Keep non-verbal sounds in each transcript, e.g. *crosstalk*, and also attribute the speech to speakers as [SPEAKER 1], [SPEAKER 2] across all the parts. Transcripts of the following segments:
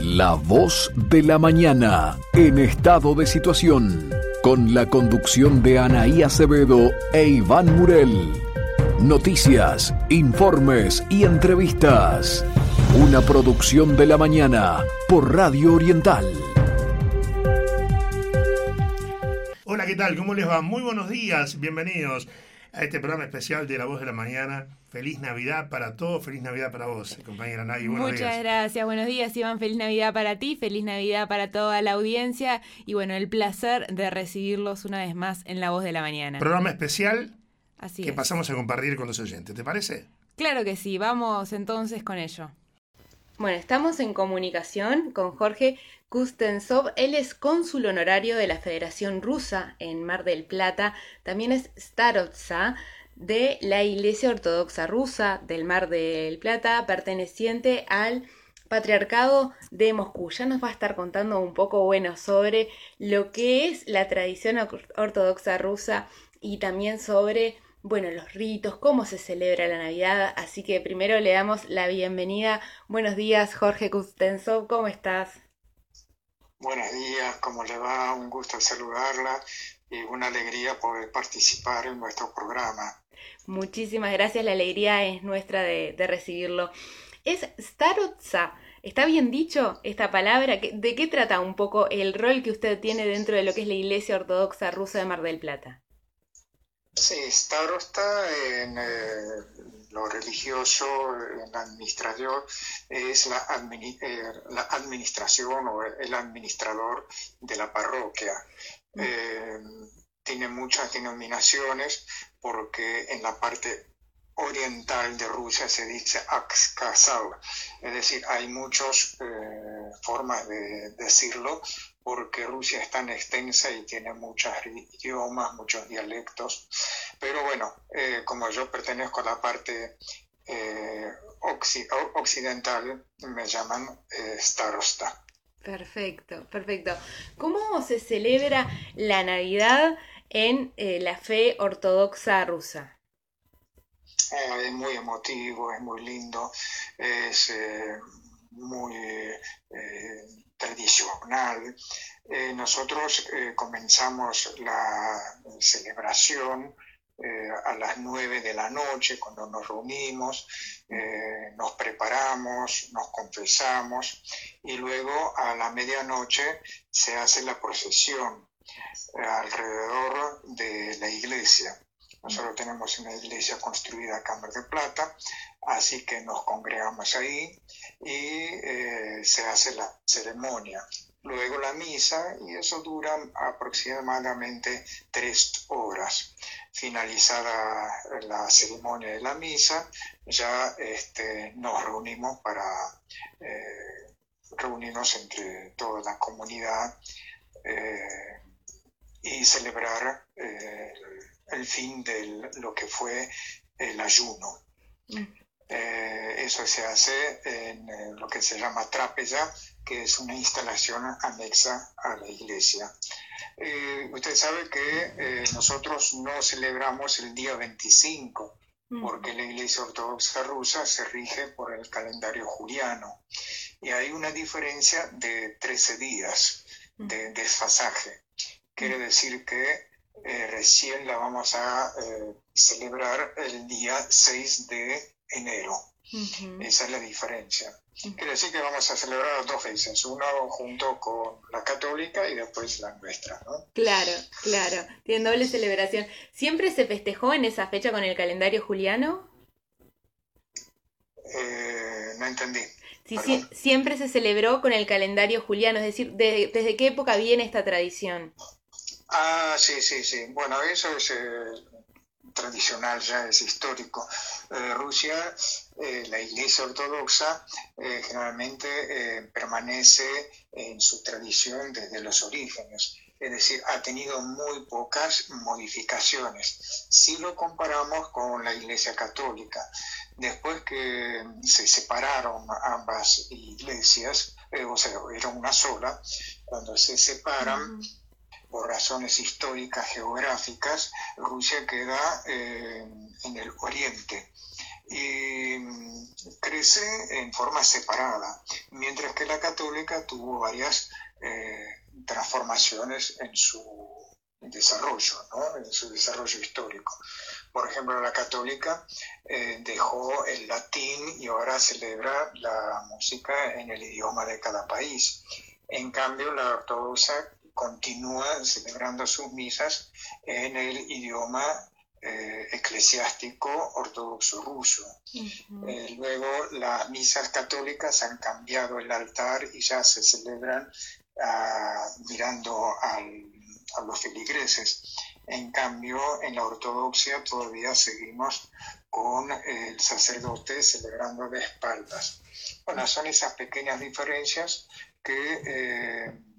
[SPEAKER 1] La voz de la mañana en estado de situación, con la conducción de Anaí Acevedo e Iván Murel. Noticias, informes y entrevistas. Una producción de la mañana por Radio Oriental.
[SPEAKER 2] Hola, ¿qué tal? ¿Cómo les va? Muy buenos días, bienvenidos a este programa especial de La Voz de la Mañana. Feliz Navidad para todos, feliz Navidad para vos, compañera Nay.
[SPEAKER 3] Buenos Muchas gracias, buenos días Iván, feliz Navidad para ti, feliz Navidad para toda la audiencia y bueno, el placer de recibirlos una vez más en La Voz de la Mañana.
[SPEAKER 2] Programa especial Así que pasamos a compartir con los oyentes, ¿te parece?
[SPEAKER 3] Claro que sí, vamos entonces con ello. Bueno, estamos en comunicación con Jorge Kustensov. Él es cónsul honorario de la Federación Rusa en Mar del Plata. También es starotza de la Iglesia Ortodoxa Rusa del Mar del Plata, perteneciente al Patriarcado de Moscú. Ya nos va a estar contando un poco, bueno, sobre lo que es la tradición ortodoxa rusa y también sobre bueno, los ritos, cómo se celebra la Navidad. Así que primero le damos la bienvenida. Buenos días, Jorge Kustensov, ¿cómo estás?
[SPEAKER 4] Buenos días, ¿cómo le va? Un gusto saludarla y una alegría poder participar en nuestro programa.
[SPEAKER 3] Muchísimas gracias, la alegría es nuestra de, recibirlo. Es Starotza. ¿Está bien dicho esta palabra? ¿De qué trata un poco el rol que usted tiene dentro de lo que es la Iglesia Ortodoxa Rusa de Mar del Plata?
[SPEAKER 4] Sí, starosta en eh, lo religioso, en la administración, es la, eh, la, administración o el administrador de la parroquia. Mm. Eh, tiene muchas denominaciones porque en la parte oriental de Rusia se dice Akskasal, es decir, hay muchas formas de decirlo, porque Rusia es tan extensa y tiene muchos idiomas, muchos dialectos. Pero bueno, eh, como yo pertenezco a la parte eh, occidental, me llaman eh, starosta.
[SPEAKER 3] Perfecto, perfecto. ¿Cómo se celebra la Navidad en la fe ortodoxa rusa?
[SPEAKER 4] es muy emotivo, es muy lindo, es muy tradicional. Eh, nosotros eh, comenzamos la celebración eh, a las nueve de la noche cuando nos reunimos, nos preparamos, nos confesamos y luego a la medianoche se hace la procesión alrededor de la iglesia. Nosotros tenemos una iglesia construida a Cámara de Plata, así que nos congregamos ahí y eh, se hace la ceremonia. Luego la misa y eso dura aproximadamente tres horas. Finalizada la ceremonia de la misa, ya este, nos reunimos para eh, reunirnos entre toda la comunidad eh, y celebrar el fin de lo que fue el ayuno. Mm. Eh, eso se hace en eh, lo que se llama trapeza, que es una instalación anexa a la iglesia. Eh, usted sabe que nosotros no celebramos el día 25, mm. porque la iglesia ortodoxa rusa se rige por el calendario juliano. Y hay una diferencia de 13 días de mm. desfasaje. Quiere decir que recién la vamos a celebrar el día 6 de enero. Esa es la diferencia. Quiere decir que vamos a celebrar dos veces, uno junto con la católica y después la nuestra, ¿no?
[SPEAKER 3] Claro, claro, tiene doble celebración. ¿Siempre se festejó en esa fecha con el calendario juliano?
[SPEAKER 4] Eh, no entendí.
[SPEAKER 3] Sí, siempre se celebró con el calendario juliano, es decir, ¿desde qué época viene esta tradición?
[SPEAKER 4] Ah, sí, sí, sí. Bueno, eso es eh, tradicional, ya es histórico. Rusia, eh, la Iglesia Ortodoxa, eh, generalmente permanece en su tradición desde los orígenes, es decir, ha tenido muy pocas modificaciones. Si lo comparamos con la Iglesia Católica, después que se separaron ambas iglesias, o sea, era una sola, cuando se separan, por razones históricas geográficas, Rusia queda eh, en el oriente y mm, crece en forma separada. mientras que la católica tuvo varias transformaciones en su desarrollo, en su desarrollo histórico. Por ejemplo, la católica eh, dejó el latín y ahora celebra la música en el idioma de cada país. En cambio, la ortodoxa continúa celebrando sus misas en el idioma eh, eclesiástico ortodoxo ruso. Eh, luego las misas católicas han cambiado el altar y ya se celebran ah, mirando a los feligreses. En cambio, en la ortodoxia todavía seguimos con el sacerdote celebrando de espaldas. Bueno, son esas pequeñas diferencias que eh,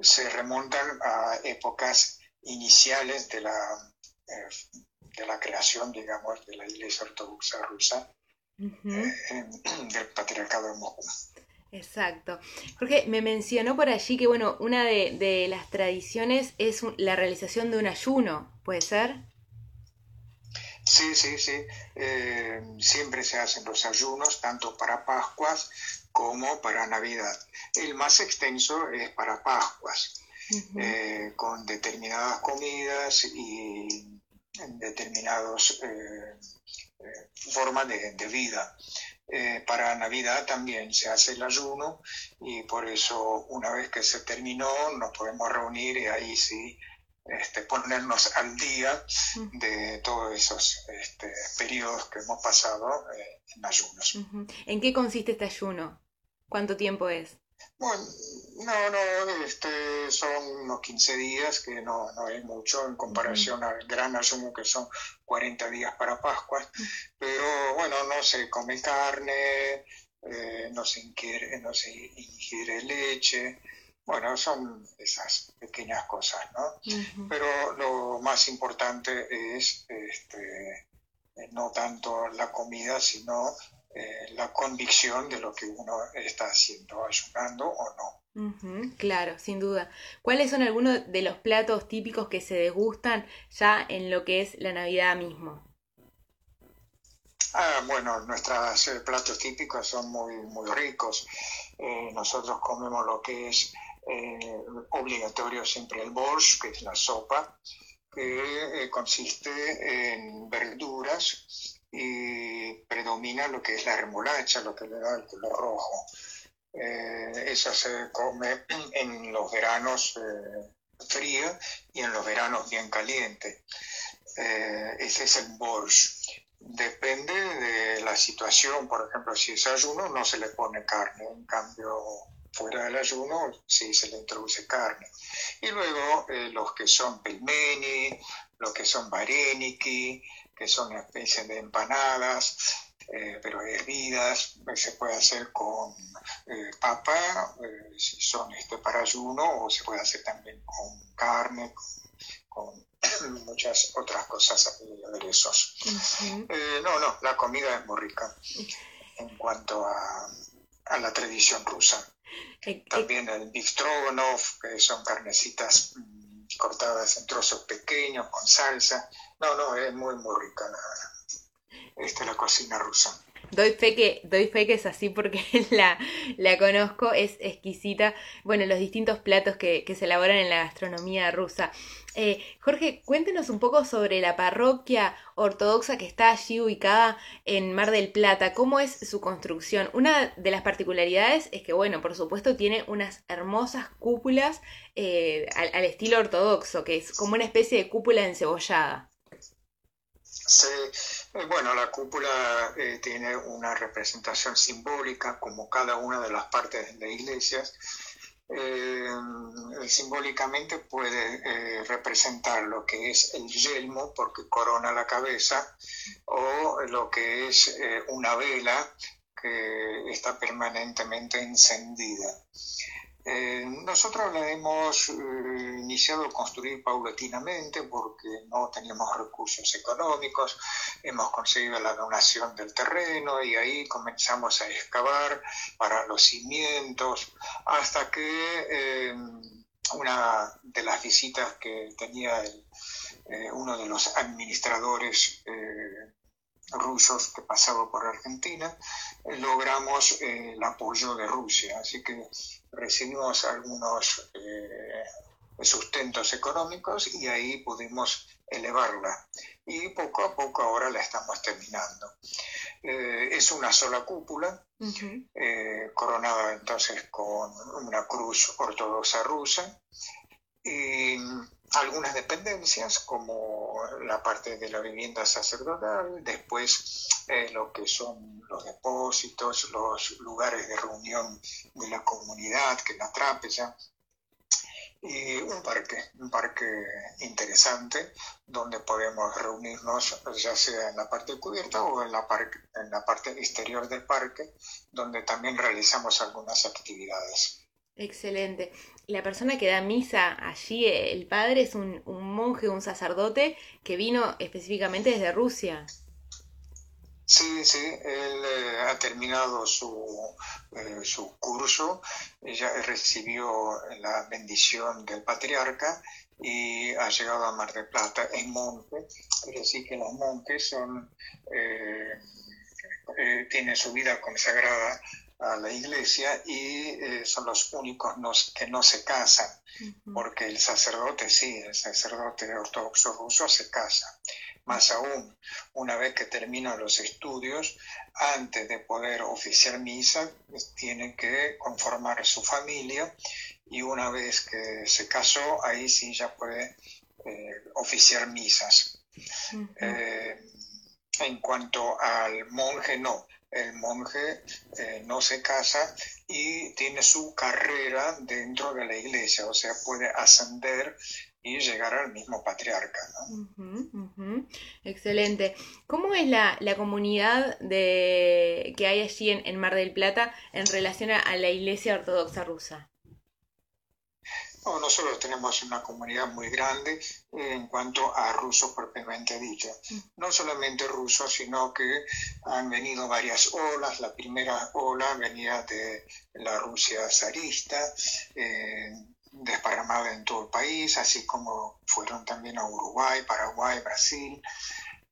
[SPEAKER 4] se remontan a épocas iniciales de la, eh, de la creación, digamos, de la Iglesia Ortodoxa rusa, eh, del Patriarcado de Moscú.
[SPEAKER 3] Exacto. Jorge, me mencionó por allí que, bueno, una de, las tradiciones es la realización de un ayuno, ¿puede ser?
[SPEAKER 4] Sí, sí, sí. Eh, siempre se hacen los ayunos, tanto para Pascuas como para Navidad. El más extenso es para Pascuas, eh, con determinadas comidas y determinadas eh, formas de, de vida. Eh, para Navidad también se hace el ayuno y por eso una vez que se terminó nos podemos reunir y ahí sí este, ponernos al día de todos esos este, periodos que hemos pasado eh, en ayunos.
[SPEAKER 3] ¿En qué consiste este ayuno? ¿Cuánto tiempo es?
[SPEAKER 4] Bueno, no, no, este, son unos 15 días, que no, no es mucho en comparación al gran ayuno que son 40 días para Pascua, pero bueno, no se come carne, eh, no, se ingiere, no se ingiere leche, bueno, son esas pequeñas cosas, ¿no? Pero lo más importante es este, no tanto la comida, sino eh, la convicción de lo que uno está haciendo, ayunando o
[SPEAKER 3] no. claro, sin duda. ¿Cuáles son algunos de los platos típicos que se degustan ya en lo que es la Navidad mismo?
[SPEAKER 4] Ah, bueno, nuestros eh, platos típicos son muy, muy ricos. Eh, nosotros comemos lo que es obligatorio siempre el borscht, que es la sopa, que consiste en verduras y predomina lo que es la remolacha, lo que le da el color rojo. Eh, esa se come en los veranos eh, fríos y en los veranos bien calientes. Eh, ese es el borscht. Depende de la situación, por ejemplo, si es ayuno no se le pone carne, en cambio fuera del ayuno sí se le introduce carne. Y luego los que son pelmeni, los que son vareniki, que son una especie de empanadas, eh, pero hervidas, se puede hacer con eh, papa, eh, si son este, para ayuno, o se puede hacer también con carne, con, *coughs* muchas otras cosas, aderezos. no, no, la comida es muy rica en cuanto a, a la tradición rusa. También el biftrogonov, que son carnecitas mm, cortadas en trozos pequeños con salsa. No, no, es muy, muy rica la, este, la cocina rusa.
[SPEAKER 3] Doy fe que, doy fe que es así porque *laughs* la, la conozco, es exquisita. Bueno, los distintos platos que, se elaboran en la gastronomía rusa. Eh, Jorge, cuéntenos un poco sobre la parroquia ortodoxa que está allí ubicada en Mar del Plata. ¿Cómo es su construcción? Una de las particularidades es que, bueno, por supuesto tiene unas hermosas cúpulas eh, al, estilo ortodoxo, que es como una especie de cúpula encebollada.
[SPEAKER 4] Sí, eh, bueno, la cúpula eh, tiene una representación simbólica como cada una de las partes de iglesias. Eh, simbólicamente puede representar lo que es el yelmo porque corona la cabeza o lo que es una vela que está permanentemente encendida. Eh, nosotros la hemos eh, iniciado a construir paulatinamente porque no teníamos recursos económicos, hemos conseguido la donación del terreno y ahí comenzamos a excavar para los cimientos hasta que eh, una de las visitas que tenía uno de los administradores rusos que pasaba por Argentina, logramos el apoyo de Rusia. Así que recibimos algunos sustentos económicos y ahí pudimos elevarla. Y poco a poco ahora la estamos terminando. es una sola cúpula, coronada entonces con una cruz ortodoxa rusa y algunas dependencias como la parte de la vivienda sacerdotal, después eh, lo que son los depósitos, los lugares de reunión de la comunidad, que la trapeza, y un parque, un parque interesante donde podemos reunirnos ya sea en la parte cubierta o en la, en la parte exterior del parque, donde también realizamos algunas actividades.
[SPEAKER 3] Excelente. La persona que da misa allí, el padre, es un, monje, un sacerdote que vino específicamente desde Rusia.
[SPEAKER 4] Sí, sí, él eh, ha terminado su, eh, su curso, ella recibió la bendición del patriarca y ha llegado a Mar del Plata en monje, es decir, que los monjes son, eh, tienen su vida consagrada a la iglesia y eh, son los únicos que no se casan, porque el sacerdote sí, el sacerdote ortodoxo ruso se casa. Más aún, una vez que terminan los estudios, antes de poder oficiar misa, pues, tiene que conformar su familia y una vez que se casó, ahí sí ya puede eh, oficiar misas. Eh, en cuanto al monje, no el monje eh, no se casa y tiene su carrera dentro de la iglesia, o sea, puede ascender y llegar al mismo patriarca.
[SPEAKER 3] Excelente. ¿Cómo es la, comunidad de, que hay allí en, Mar del Plata en relación a la iglesia ortodoxa rusa?
[SPEAKER 4] No, nosotros tenemos una comunidad muy grande en cuanto a rusos propiamente dicho. No solamente rusos, sino que han venido varias olas. La primera ola venía de la Rusia zarista, eh, desparramada en todo el país, así como fueron también a Uruguay, Paraguay, Brasil.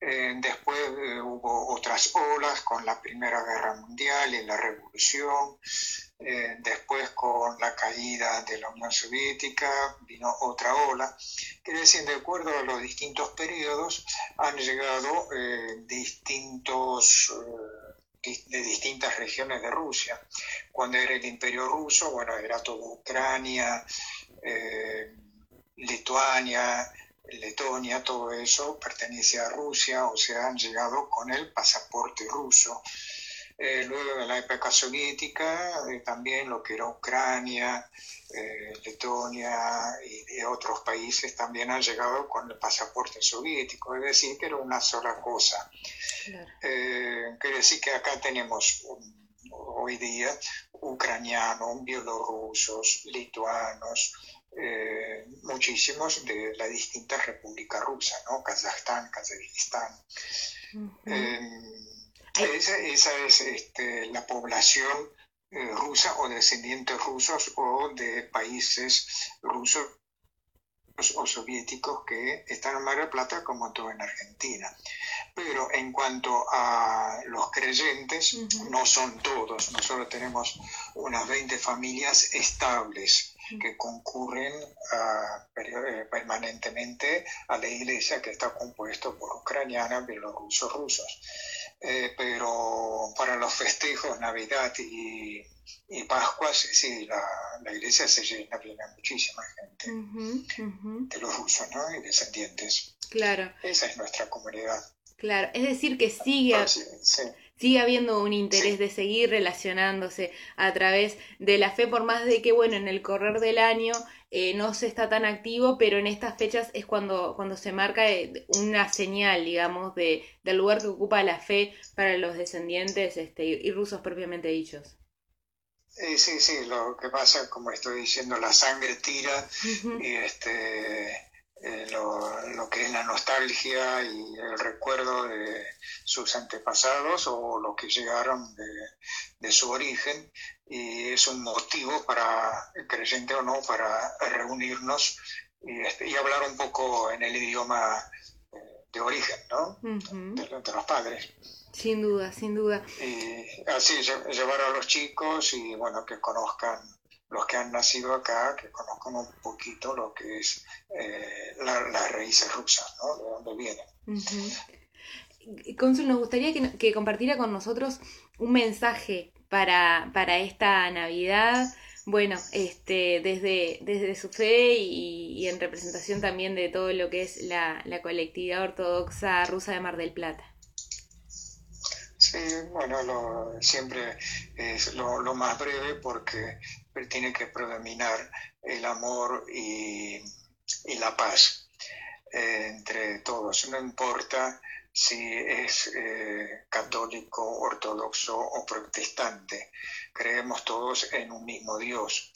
[SPEAKER 4] Eh, después eh, hubo otras olas con la Primera Guerra Mundial y la Revolución. Eh, después con la caída de la Unión Soviética vino otra ola. Quiere decir, de acuerdo a los distintos periodos, han llegado eh, distintos... Eh, de distintas regiones de Rusia. Cuando era el imperio ruso, bueno, era todo Ucrania, Lituania, Letonia, todo eso pertenece a Rusia, o sea, han llegado con el pasaporte ruso. Eh, luego de la época soviética, eh, también lo que era Ucrania, eh, Letonia y, otros países también han llegado con el pasaporte soviético, es decir, que era una sola cosa. quiere decir que acá tenemos hoy día ucranianos, bielorrusos, lituanos, muchísimos de las distintas repúblicas rusas, ¿no? Kazajstán, Kazajistán. Esa, es este, la población eh, rusa o descendientes rusos o de países rusos o soviéticos que están en Mar del Plata como todo en Argentina. Pero en cuanto a los creyentes, no son todos. Nosotros tenemos unas 20 familias estables que concurren eh, permanentemente a la iglesia que está compuesto por ucranianas, bielorrusos, rusos. Eh, pero para los festejos, Navidad y, y Pascuas, sí, la, iglesia se llena, viene muchísima gente de los rusos, ¿no? Y descendientes.
[SPEAKER 3] Claro.
[SPEAKER 4] Esa es nuestra comunidad.
[SPEAKER 3] Claro, es decir que sigue, ah, sigue habiendo un interés de seguir relacionándose a través de la fe, por más de que, bueno, en el correr del año eh, no se está tan activo, pero en estas fechas es cuando, cuando se marca eh, una señal, digamos, de, del lugar que ocupa la fe para los descendientes este, y rusos propiamente dichos.
[SPEAKER 4] Sí, sí, sí, lo que pasa, como estoy diciendo, la sangre tira y este eh, lo, que es la nostalgia y el recuerdo de sus antepasados o lo que llegaron de, su origen y es un motivo para, creyente o no, para reunirnos y, este, y hablar un poco en el idioma eh, de origen, ¿no? de, los padres.
[SPEAKER 3] Sin duda, sin duda.
[SPEAKER 4] Y así llevar a los chicos y bueno, que conozcan los que han nacido acá, que conozcan un poquito lo que es eh, las raíces rusas, ¿no? De dónde vienen.
[SPEAKER 3] Consul, nos gustaría que, compartiera con nosotros un mensaje para, para esta Navidad, bueno, este, desde, desde su fe y, en representación también de todo lo que es la, la colectividad ortodoxa rusa de Mar del Plata.
[SPEAKER 4] Sí, bueno, lo, siempre es lo, lo, más breve porque tiene que predominar el amor y, y la paz eh, entre todos. No importa si es eh, católico, ortodoxo o protestante. Creemos todos en un mismo Dios.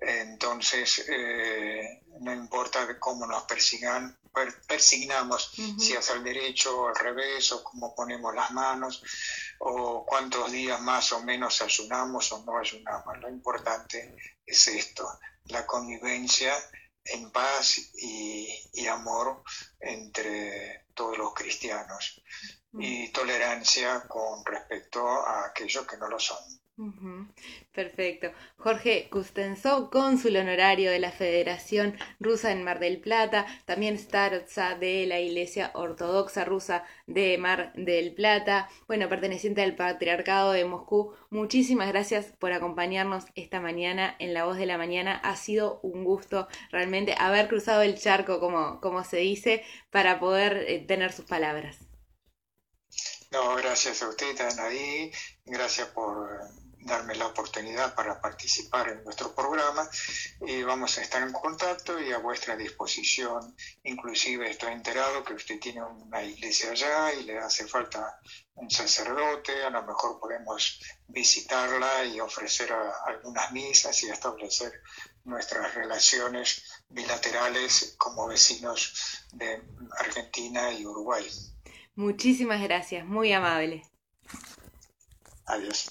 [SPEAKER 4] Entonces, eh, no importa cómo nos persigan, persignamos, si es al derecho o al revés, o cómo ponemos las manos, o cuántos días más o menos ayunamos o no ayunamos. Lo importante es esto, la convivencia en paz y, amor entre todos los cristianos y tolerancia con respecto a aquellos que no lo son.
[SPEAKER 3] Perfecto. Jorge Kustensov, cónsul honorario de la Federación Rusa en Mar del Plata, también starotza de la Iglesia Ortodoxa Rusa de Mar del Plata, bueno, perteneciente al Patriarcado de Moscú. Muchísimas gracias por acompañarnos esta mañana en La Voz de la Mañana. Ha sido un gusto realmente haber cruzado el charco, como, como se dice, para poder eh, tener sus palabras.
[SPEAKER 4] No, gracias a usted, Anaí. Gracias por darme la oportunidad para participar en nuestro programa y vamos a estar en contacto y a vuestra disposición. Inclusive estoy enterado que usted tiene una iglesia allá y le hace falta un sacerdote, a lo mejor podemos visitarla y ofrecer algunas misas y establecer nuestras relaciones bilaterales como vecinos de Argentina y Uruguay.
[SPEAKER 3] Muchísimas gracias, muy amable.
[SPEAKER 4] Adiós.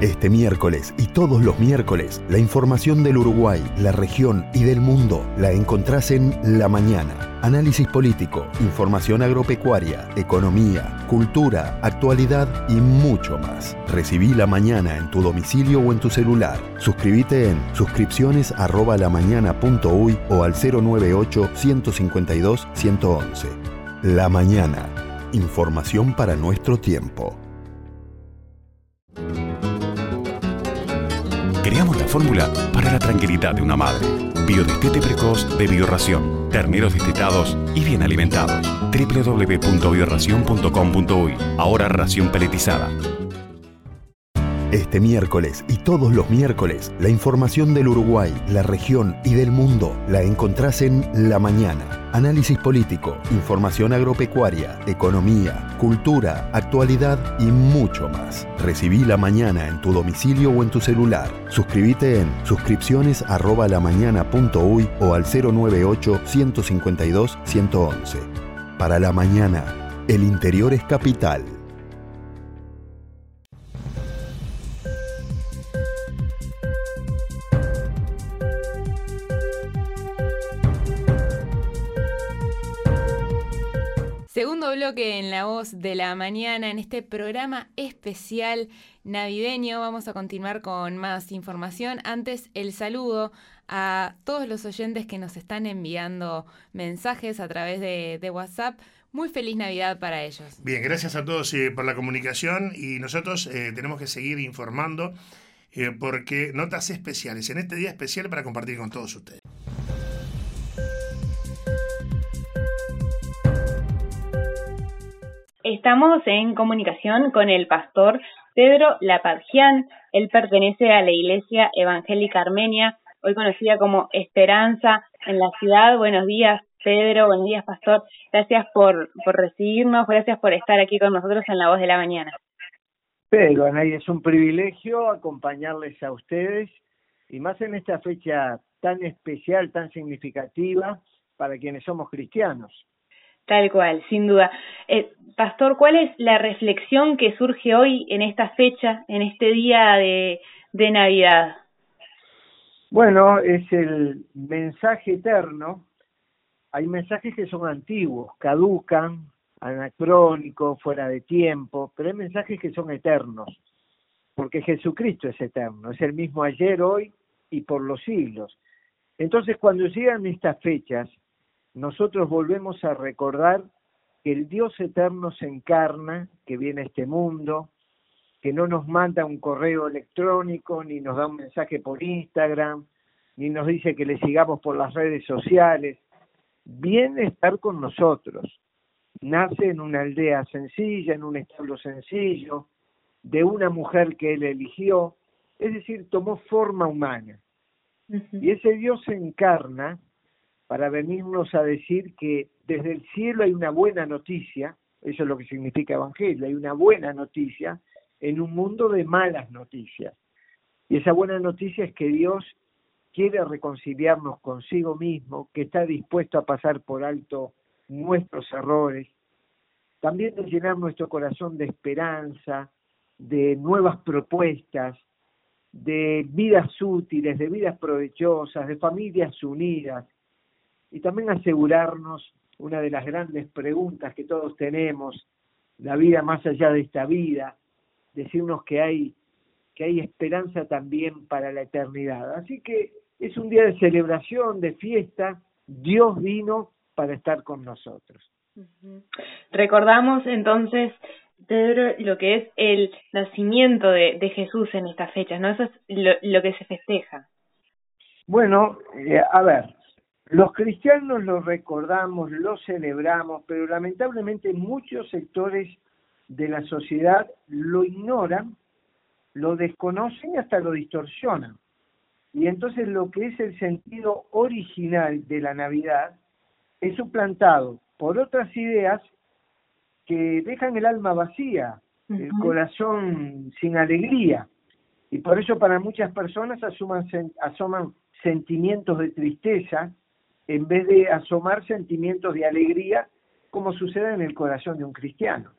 [SPEAKER 5] Este miércoles y todos los miércoles, la información del Uruguay, la región y del mundo la encontrás en La Mañana. Análisis político, información agropecuaria, economía, cultura, actualidad y mucho más. Recibí La Mañana en tu domicilio o en tu celular. Suscríbete en suscripciones o al 098 152 111. La Mañana. Información para nuestro tiempo.
[SPEAKER 6] Creamos la fórmula para la tranquilidad de una madre. Biodestete precoz de Bioración. Terneros destetados y bien alimentados. www.bioración.com.uy Ahora ración peletizada.
[SPEAKER 5] Este miércoles y todos los miércoles, la información del Uruguay, la región y del mundo la encontrás en La Mañana. Análisis político, información agropecuaria, economía, cultura, actualidad y mucho más. Recibí La Mañana en tu domicilio o en tu celular. Suscríbete en suscripciones o al 098 152 111. Para La Mañana, el interior es capital.
[SPEAKER 3] Bloque en la voz de la mañana en este programa especial navideño. Vamos a continuar con más información. Antes, el saludo a todos los oyentes que nos están enviando mensajes a través de, WhatsApp. Muy feliz Navidad para ellos.
[SPEAKER 2] Bien, gracias a todos eh, por la comunicación y nosotros eh, tenemos que seguir informando eh, porque notas especiales en este día especial para compartir con todos ustedes.
[SPEAKER 3] Estamos en comunicación con el pastor Pedro Lapadjian. Él pertenece a la Iglesia Evangélica Armenia, hoy conocida como Esperanza en la ciudad. Buenos días, Pedro. Buenos días, pastor. Gracias por, por recibirnos. Gracias por estar aquí con nosotros en La Voz de la Mañana.
[SPEAKER 7] Pedro, Anaí, es un privilegio acompañarles a ustedes y más en esta fecha tan especial, tan significativa para quienes somos cristianos.
[SPEAKER 3] Tal cual, sin duda. Eh, Pastor, ¿cuál es la reflexión que surge hoy en esta fecha, en este día de, de Navidad?
[SPEAKER 7] Bueno, es el mensaje eterno. Hay mensajes que son antiguos, caducan, anacrónicos, fuera de tiempo, pero hay mensajes que son eternos, porque Jesucristo es eterno, es el mismo ayer, hoy y por los siglos. Entonces, cuando llegan estas fechas, nosotros volvemos a recordar que el Dios eterno se encarna, que viene a este mundo, que no nos manda un correo electrónico, ni nos da un mensaje por Instagram, ni nos dice que le sigamos por las redes sociales. Viene a estar con nosotros. Nace en una aldea sencilla, en un establo sencillo, de una mujer que él eligió, es decir, tomó forma humana. Y ese Dios se encarna para venirnos a decir que desde el cielo hay una buena noticia, eso es lo que significa evangelio, hay una buena noticia en un mundo de malas noticias. Y esa buena noticia es que Dios quiere reconciliarnos consigo mismo, que está dispuesto a pasar por alto nuestros errores, también de llenar nuestro corazón de esperanza, de nuevas propuestas, de vidas útiles, de vidas provechosas, de familias unidas, y también asegurarnos una de las grandes preguntas que todos tenemos, la vida más allá de esta vida, decirnos que hay, que hay esperanza también para la eternidad. Así que es un día de celebración, de fiesta, Dios vino para estar con nosotros.
[SPEAKER 3] Recordamos entonces, Pedro, lo que es el nacimiento de, de Jesús en estas fechas, ¿no? Eso es lo, que se festeja.
[SPEAKER 7] Bueno, eh, a ver, los cristianos lo recordamos, lo celebramos, pero lamentablemente muchos sectores de la sociedad lo ignoran, lo desconocen y hasta lo distorsionan. Y entonces lo que es el sentido original de la Navidad es suplantado por otras ideas que dejan el alma vacía, el corazón sin alegría. Y por eso para muchas personas asuman, asoman sentimientos de tristeza en vez de asomar sentimientos de alegría como sucede en el corazón de un cristiano.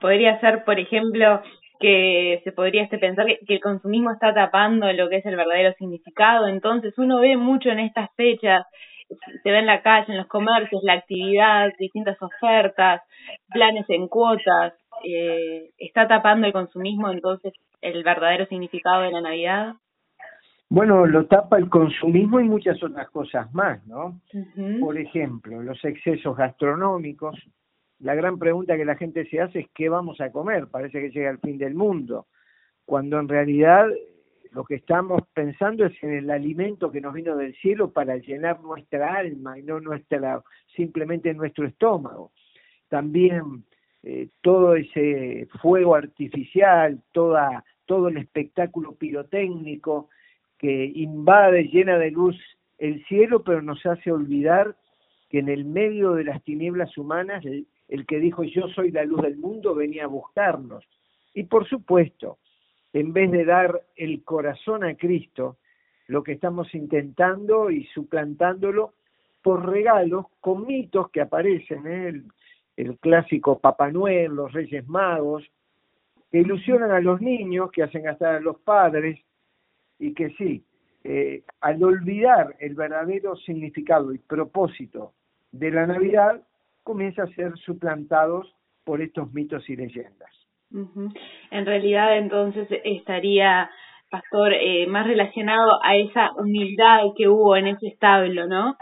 [SPEAKER 3] Podría ser, por ejemplo, que se podría este pensar que, el consumismo está tapando lo que es el verdadero significado. Entonces uno ve mucho en estas fechas, se ve en la calle, en los comercios, la actividad, distintas ofertas, planes en cuotas. Eh, ¿Está tapando el consumismo entonces el verdadero significado de la Navidad?
[SPEAKER 7] Bueno, lo tapa el consumismo y muchas otras cosas más, ¿no? Por ejemplo, los excesos gastronómicos, la gran pregunta que la gente se hace es ¿qué vamos a comer? Parece que llega el fin del mundo, cuando en realidad lo que estamos pensando es en el alimento que nos vino del cielo para llenar nuestra alma y no nuestra simplemente nuestro estómago. También eh, todo ese fuego artificial, toda todo el espectáculo pirotécnico que invade, llena de luz el cielo, pero nos hace olvidar que en el medio de las tinieblas humanas el que dijo yo soy la luz del mundo venía a buscarnos. Y por supuesto, en vez de dar el corazón a Cristo, lo que estamos intentando y suplantándolo por regalos con mitos que aparecen, ¿eh? el, el clásico Papá Noel, los Reyes Magos, que ilusionan a los niños, que hacen gastar a los padres, y que sí, eh, al olvidar el verdadero significado y propósito de la Navidad, comienza a ser suplantados por estos mitos y leyendas.
[SPEAKER 3] En realidad entonces estaría, Pastor, eh, más relacionado a esa humildad que hubo en ese establo, ¿no?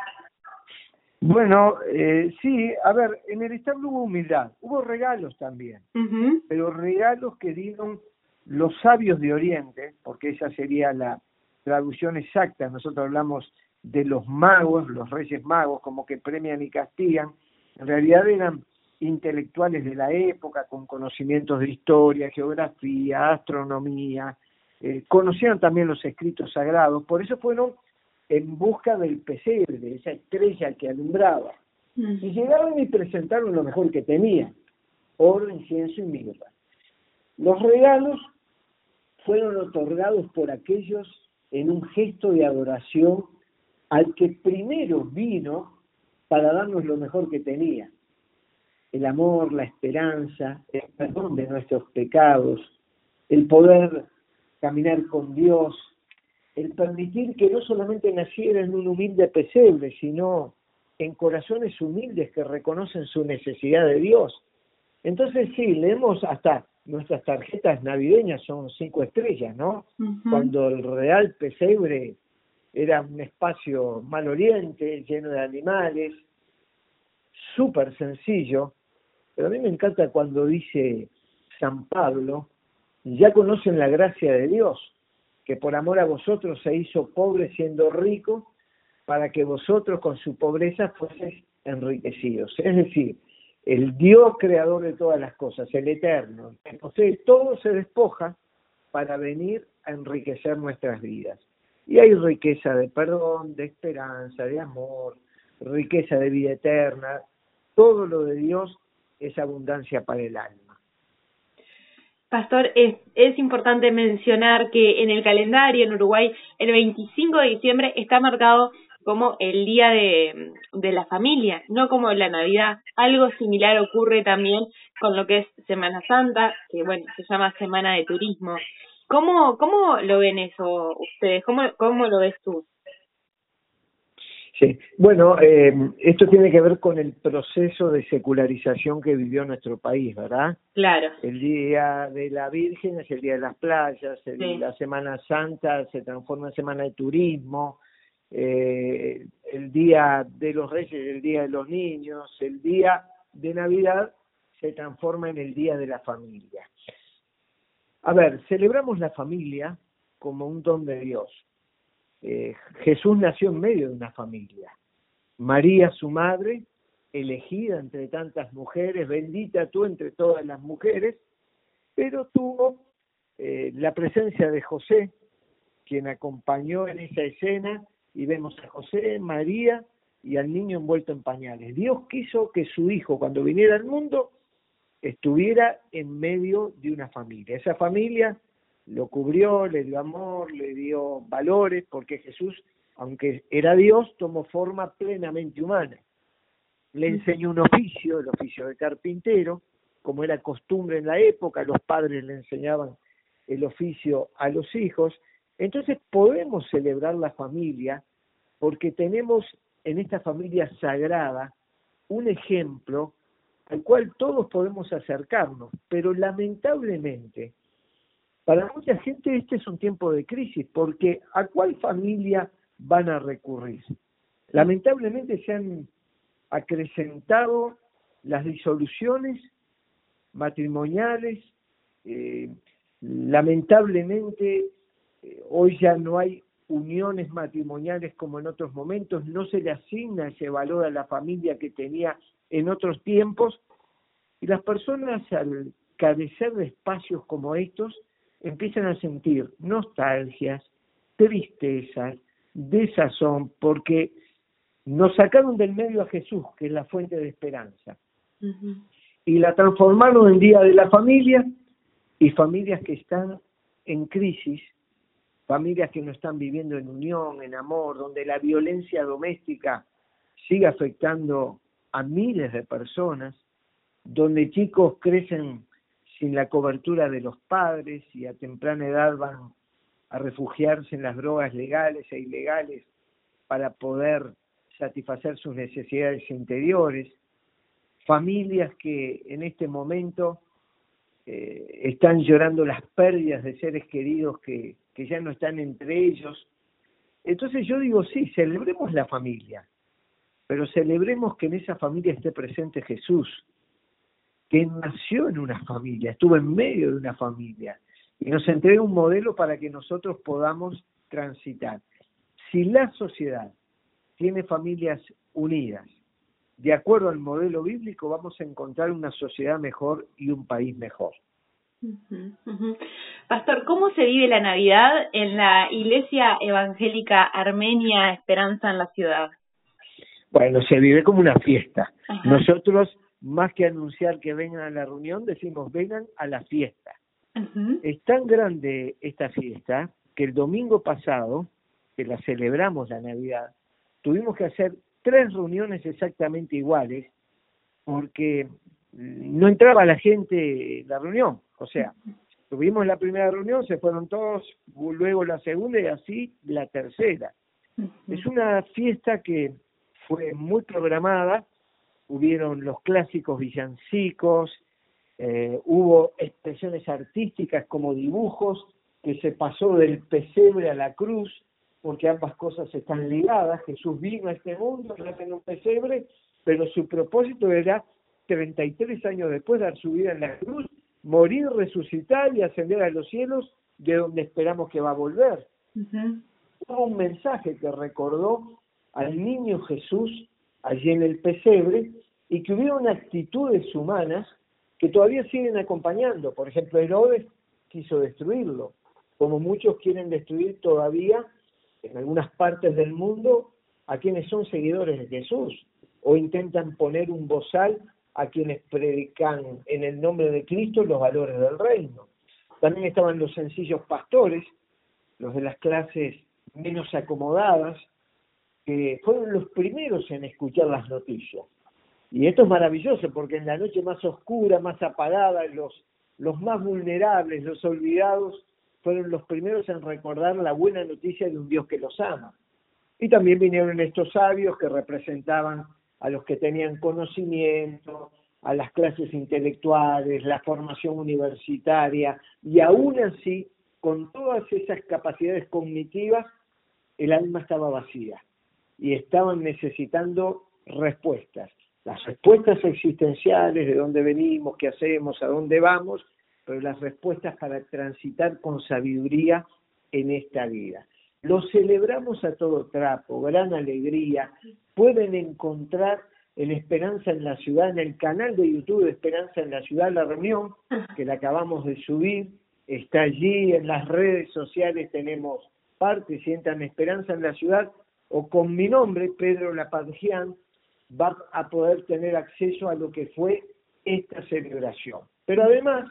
[SPEAKER 7] Bueno, eh, sí, a ver, en el establo hubo humildad, hubo regalos también, pero regalos que dieron los sabios de Oriente, porque esa sería la traducción exacta, nosotros hablamos de los magos, los reyes magos, como que premian y castigan, en realidad eran intelectuales de la época con conocimientos de historia, geografía, astronomía, eh, conocieron también los escritos sagrados, por eso fueron en busca del pesebre, de esa estrella que alumbraba. Y llegaron y presentaron lo mejor que tenían, oro, incienso y mirra. Los regalos fueron otorgados por aquellos en un gesto de adoración al que primero vino para darnos lo mejor que tenía el amor, la esperanza, el perdón de nuestros pecados, el poder caminar con Dios, el permitir que no solamente naciera en un humilde pesebre, sino en corazones humildes que reconocen su necesidad de Dios. Entonces sí, leemos hasta nuestras tarjetas navideñas son cinco estrellas, ¿no? Cuando el real pesebre era un espacio mal oriente, lleno de animales, súper sencillo, pero a mí me encanta cuando dice San Pablo, ya conocen la gracia de Dios, que por amor a vosotros se hizo pobre siendo rico, para que vosotros con su pobreza fueseis enriquecidos. Es decir, el Dios creador de todas las cosas, el eterno, posee todo, se despoja para venir a enriquecer nuestras vidas. Y hay riqueza de perdón, de esperanza, de amor, riqueza de vida eterna. Todo lo de Dios es abundancia para el alma.
[SPEAKER 3] Pastor, es, es importante mencionar que en el calendario en Uruguay el 25 de diciembre está marcado como el día de, de la familia, no como la Navidad. Algo similar ocurre también con lo que es Semana Santa, que bueno, se llama Semana de Turismo. ¿Cómo, cómo lo ven eso ustedes? ¿Cómo, cómo lo ves tú?
[SPEAKER 7] Sí, bueno, eh, esto tiene que ver con el proceso de secularización que vivió nuestro país, ¿verdad?
[SPEAKER 3] Claro.
[SPEAKER 7] El Día de la Virgen es el Día de las Playas, la Semana Santa se transforma en Semana de Turismo, eh, el Día de los Reyes, el Día de los Niños, el Día de Navidad se transforma en el Día de la Familia. A ver, celebramos la familia como un don de Dios eh, Jesús nació en medio de una familia. María, su madre, elegida entre tantas mujeres, bendita tú entre todas las mujeres, pero tuvo eh, la presencia de José, quien acompañó en esa escena, y vemos a José, María y al niño envuelto en pañales. Dios quiso que su hijo, cuando viniera al mundo, estuviera en medio de una familia. Esa familia lo cubrió, le dio amor, le dio valores, porque Jesús, aunque era Dios, tomó forma plenamente humana. Le enseñó un oficio, el oficio de carpintero, como era costumbre en la época, los padres le enseñaban el oficio a los hijos. Entonces podemos celebrar la familia porque tenemos en esta familia sagrada un ejemplo al cual todos podemos acercarnos, pero lamentablemente para mucha gente este es un tiempo de crisis, porque ¿a cuál familia van a recurrir? Lamentablemente se han acrecentado las disoluciones matrimoniales, eh, lamentablemente eh, hoy ya no hay uniones matrimoniales como en otros momentos, no se le asigna ese valor a la familia que tenía en otros tiempos, y las personas al carecer de espacios como estos, empiezan a sentir nostalgias, tristezas, desazón, porque nos sacaron del medio a Jesús, que es la fuente de esperanza, y la transformaron en Día de la Familia y familias que están en crisis, familias que no están viviendo en unión, en amor, donde la violencia doméstica sigue afectando a miles de personas, donde chicos crecen sin la cobertura de los padres y a temprana edad van a refugiarse en las drogas legales e ilegales para poder satisfacer sus necesidades interiores, familias que en este momento eh, están llorando las pérdidas de seres queridos que, que ya no están entre ellos. Entonces yo digo, sí, celebremos la familia, pero celebremos que en esa familia esté presente Jesús, que nació en una familia, estuvo en medio de una familia y nos entrega un modelo para que nosotros podamos transitar. Si la sociedad tiene familias unidas, de acuerdo al modelo bíblico, vamos a encontrar una sociedad mejor y un país mejor.
[SPEAKER 3] Pastor, ¿cómo se vive la Navidad en la Iglesia Evangélica Armenia Esperanza en la ciudad?
[SPEAKER 7] Bueno, se vive como una fiesta. Nosotros más que anunciar que vengan a la reunión, decimos vengan a la fiesta. Es tan grande esta fiesta que el domingo pasado, que la celebramos la Navidad, tuvimos que hacer tres reuniones exactamente iguales porque no entraba la gente en la reunión. O sea, Tuvimos la primera reunión, se fueron todos, luego la segunda y así la tercera. Es una fiesta que fue muy programada, hubieron los clásicos villancicos, eh, hubo expresiones artísticas como dibujos, que se pasó del pesebre a la cruz, porque ambas cosas están ligadas. Jesús vino a este mundo, en un pesebre, pero su propósito era 33 años después dar su vida en la cruz, morir, resucitar y ascender a los cielos, de donde esperamos que va a volver. Hubo un mensaje que recordó al niño Jesús allí en el pesebre y que hubiera actitudes humanas que todavía siguen acompañando. Por ejemplo, Herodes quiso destruirlo, como muchos quieren destruir todavía en algunas partes del mundo a quienes son seguidores de Jesús o intentan poner un bozal a quienes predican en el nombre de Cristo los valores del reino. También estaban los sencillos pastores, los de las clases menos acomodadas, que fueron los primeros en escuchar las noticias. Y esto es maravilloso porque en la noche más oscura, más apagada, los, los más vulnerables, los olvidados, fueron los primeros en recordar la buena noticia de un Dios que los ama. Y también vinieron estos sabios que representaban a los que tenían conocimiento, a las clases intelectuales, la formación universitaria, y aún así, con todas esas capacidades cognitivas, el alma estaba vacía y estaban necesitando respuestas. Las respuestas existenciales, de dónde venimos, qué hacemos, a dónde vamos, pero las respuestas para transitar con sabiduría en esta vida. Lo celebramos a todo trapo, gran alegría. Pueden encontrar en Esperanza en la Ciudad, en el canal de YouTube de Esperanza en la Ciudad, la reunión que la acabamos de subir, está allí, en las redes sociales tenemos parte, sientan Esperanza en la Ciudad, o con mi nombre, Pedro Lapadjian, va a poder tener acceso a lo que fue esta celebración. Pero además,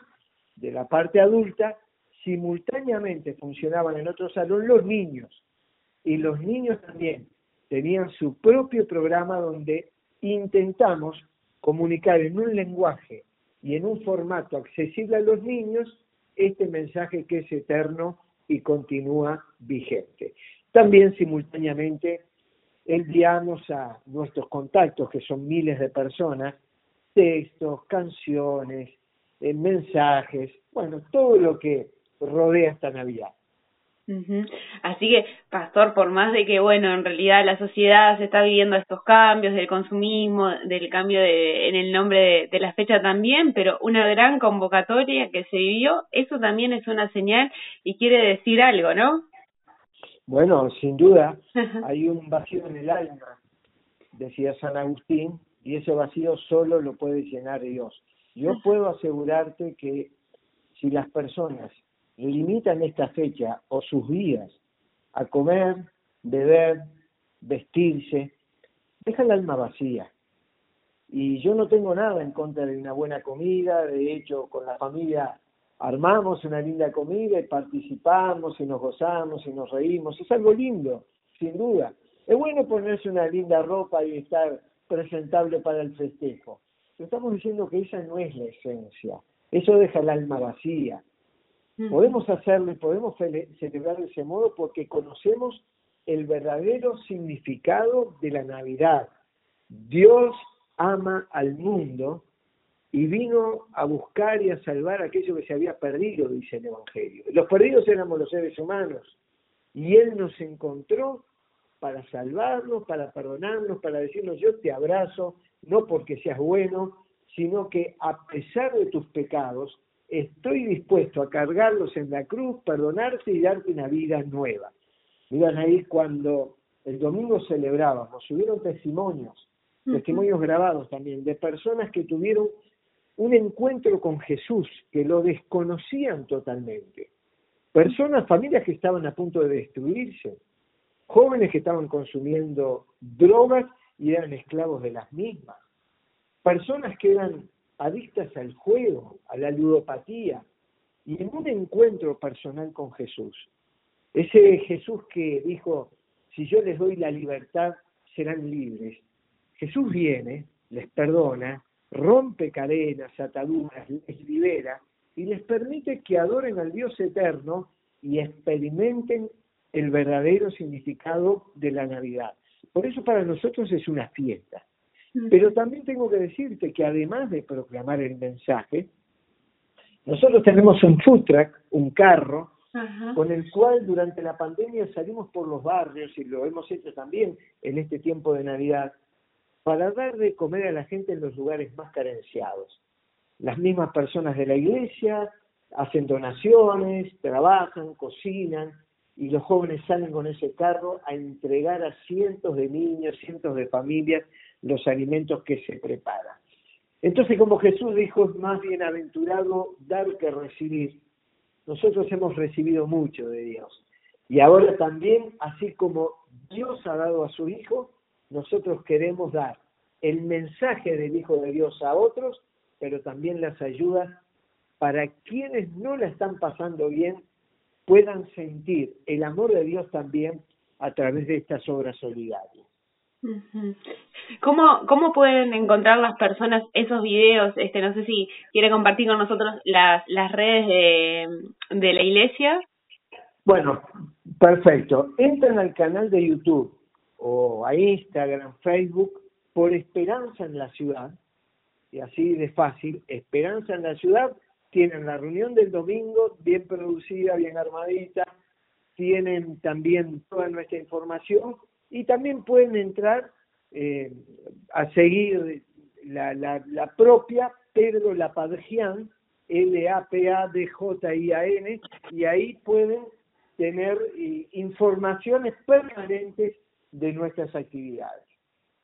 [SPEAKER 7] de la parte adulta, simultáneamente funcionaban en otro salón los niños. Y los niños también tenían su propio programa donde intentamos comunicar en un lenguaje y en un formato accesible a los niños este mensaje que es eterno y continúa vigente. También simultáneamente enviamos a nuestros contactos, que son miles de personas, textos, canciones, eh, mensajes, bueno, todo lo que rodea esta Navidad.
[SPEAKER 3] Así que, pastor, por más de que, bueno, en realidad la sociedad se está viviendo estos cambios del consumismo, del cambio de, en el nombre de, la fecha también, pero una gran convocatoria que se vivió, eso también es una señal y quiere decir algo, ¿no?
[SPEAKER 7] Bueno, sin duda, *laughs* hay un vacío en el alma, decía San Agustín, y ese vacío solo lo puede llenar Dios. Yo puedo asegurarte que si las personas limitan esta fecha o sus días a comer, beber, vestirse, deja el alma vacía. Y yo no tengo nada en contra de una buena comida, de hecho con la familia armamos una linda comida y participamos y nos gozamos y nos reímos, es algo lindo, sin duda. Es bueno ponerse una linda ropa y estar presentable para el festejo, estamos diciendo que esa no es la esencia. Eso deja el alma vacía. Podemos hacerlo y podemos celebrar de ese modo porque conocemos el verdadero significado de la Navidad. Dios ama al mundo y vino a buscar y a salvar aquello que se había perdido, dice el Evangelio. Los perdidos éramos los seres humanos y Él nos encontró para salvarnos, para perdonarnos, para decirnos yo te abrazo, no porque seas bueno, sino que a pesar de tus pecados, estoy dispuesto a cargarlos en la cruz, perdonarte y darte una vida nueva. Miran ahí cuando el domingo celebrábamos, hubieron testimonios, testimonios grabados también, de personas que tuvieron un encuentro con Jesús, que lo desconocían totalmente. Personas, familias que estaban a punto de destruirse, jóvenes que estaban consumiendo drogas y eran esclavos de las mismas, personas que eran adictas al juego, a la ludopatía, y en un encuentro personal con Jesús. Ese Jesús que dijo, si yo les doy la libertad, serán libres. Jesús viene, les perdona, rompe cadenas, ataduras, les libera, y les permite que adoren al Dios eterno y experimenten el verdadero significado de la Navidad. Por eso para nosotros es una fiesta. Pero también tengo que decirte que además de proclamar el mensaje, nosotros tenemos un food truck, un carro, con el cual durante la pandemia salimos por los barrios y lo hemos hecho también en este tiempo de Navidad, para dar de comer a la gente en los lugares más carenciados. Las mismas personas de la iglesia hacen donaciones, trabajan, cocinan, y los jóvenes salen con ese carro a entregar a cientos de niños, cientos de familias los alimentos que se preparan. Entonces, como Jesús dijo, es más bienaventurado dar que recibir. Nosotros hemos recibido mucho de Dios. Y ahora también, así como Dios ha dado a su Hijo, nosotros queremos dar el mensaje del Hijo de Dios a otros, pero también las ayudas para quienes no la están pasando bien puedan sentir el amor de Dios también a través de estas obras solidarias.
[SPEAKER 3] ¿Cómo, ¿Cómo pueden encontrar las personas esos videos? Este, no sé si quiere compartir con nosotros las, las redes de, de la iglesia.
[SPEAKER 7] Bueno, perfecto. Entran al canal de YouTube o a Instagram, Facebook, por Esperanza en la Ciudad, y así de fácil, Esperanza en la Ciudad, tienen la reunión del domingo bien producida, bien armadita, tienen también toda nuestra información y también pueden entrar eh, a seguir la, la, la propia Pedro Lapadjian, L-A-P-A-D-J-I-A-N, y ahí pueden tener eh, informaciones permanentes de nuestras actividades.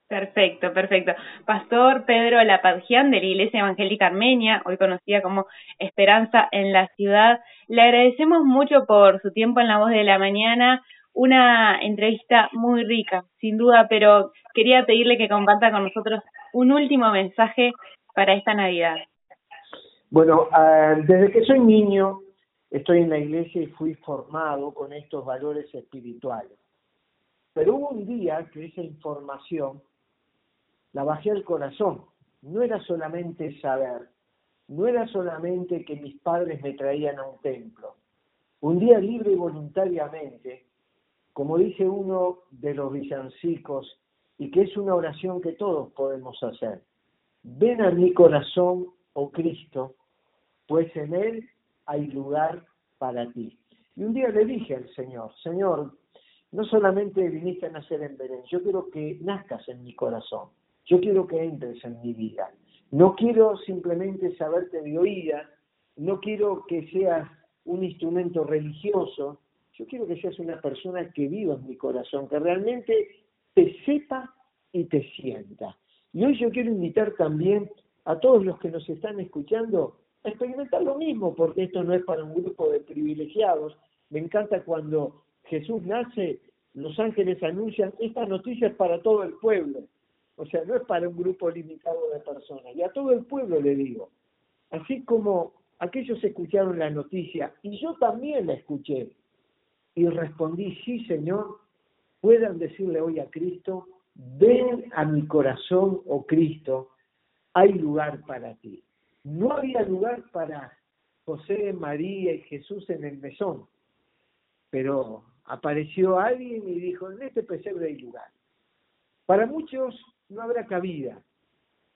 [SPEAKER 3] Perfecto, perfecto. Pastor Pedro Lapadjian de la Iglesia Evangélica Armenia, hoy conocida como Esperanza en la Ciudad. Le agradecemos mucho por su tiempo en la voz de la mañana. Una entrevista muy rica, sin duda, pero quería pedirle que comparta con nosotros un último mensaje para esta Navidad.
[SPEAKER 7] Bueno, ah, desde que soy niño estoy en la iglesia y fui formado con estos valores espirituales. Pero hubo un día que esa información la bajé al corazón. No era solamente saber, no era solamente que mis padres me traían a un templo. Un día libre y voluntariamente, como dice uno de los villancicos, y que es una oración que todos podemos hacer. Ven a mi corazón, oh Cristo, pues en él hay lugar para ti. Y un día le dije al Señor, Señor, no solamente viniste a nacer en Belén, yo quiero que nazcas en mi corazón. Yo quiero que entres en mi vida. No quiero simplemente saberte de oídas, no quiero que seas un instrumento religioso, yo quiero que seas una persona que viva en mi corazón, que realmente te sepa y te sienta. Y hoy yo quiero invitar también a todos los que nos están escuchando a experimentar lo mismo, porque esto no es para un grupo de privilegiados. Me encanta cuando Jesús nace, los ángeles anuncian, esta noticia es para todo el pueblo. O sea, no es para un grupo limitado de personas. Y a todo el pueblo le digo, así como aquellos escucharon la noticia y yo también la escuché y respondí, sí Señor, puedan decirle hoy a Cristo, ven a mi corazón, oh Cristo, hay lugar para ti. No había lugar para José, María y Jesús en el mesón, pero apareció alguien y dijo, en este pesebre hay lugar. Para muchos no habrá cabida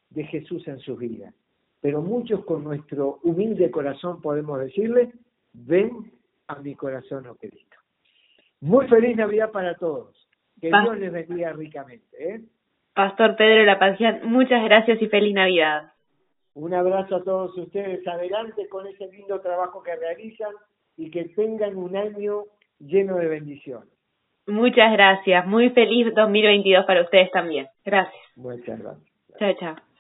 [SPEAKER 7] de Jesús en sus vidas. Pero muchos con nuestro humilde corazón podemos decirle, ven a mi corazón, oh Cristo. Muy feliz Navidad para todos. Que Dios les bendiga ricamente. ¿eh?
[SPEAKER 3] Pastor Pedro La Paciencia, muchas gracias y feliz Navidad.
[SPEAKER 7] Un abrazo a todos ustedes. Adelante con ese lindo trabajo que realizan y que tengan un año lleno de bendiciones.
[SPEAKER 3] Muchas gracias. Muy feliz 2022 para ustedes también. Gracias.
[SPEAKER 7] Muchas gracias.
[SPEAKER 3] Chao, chao.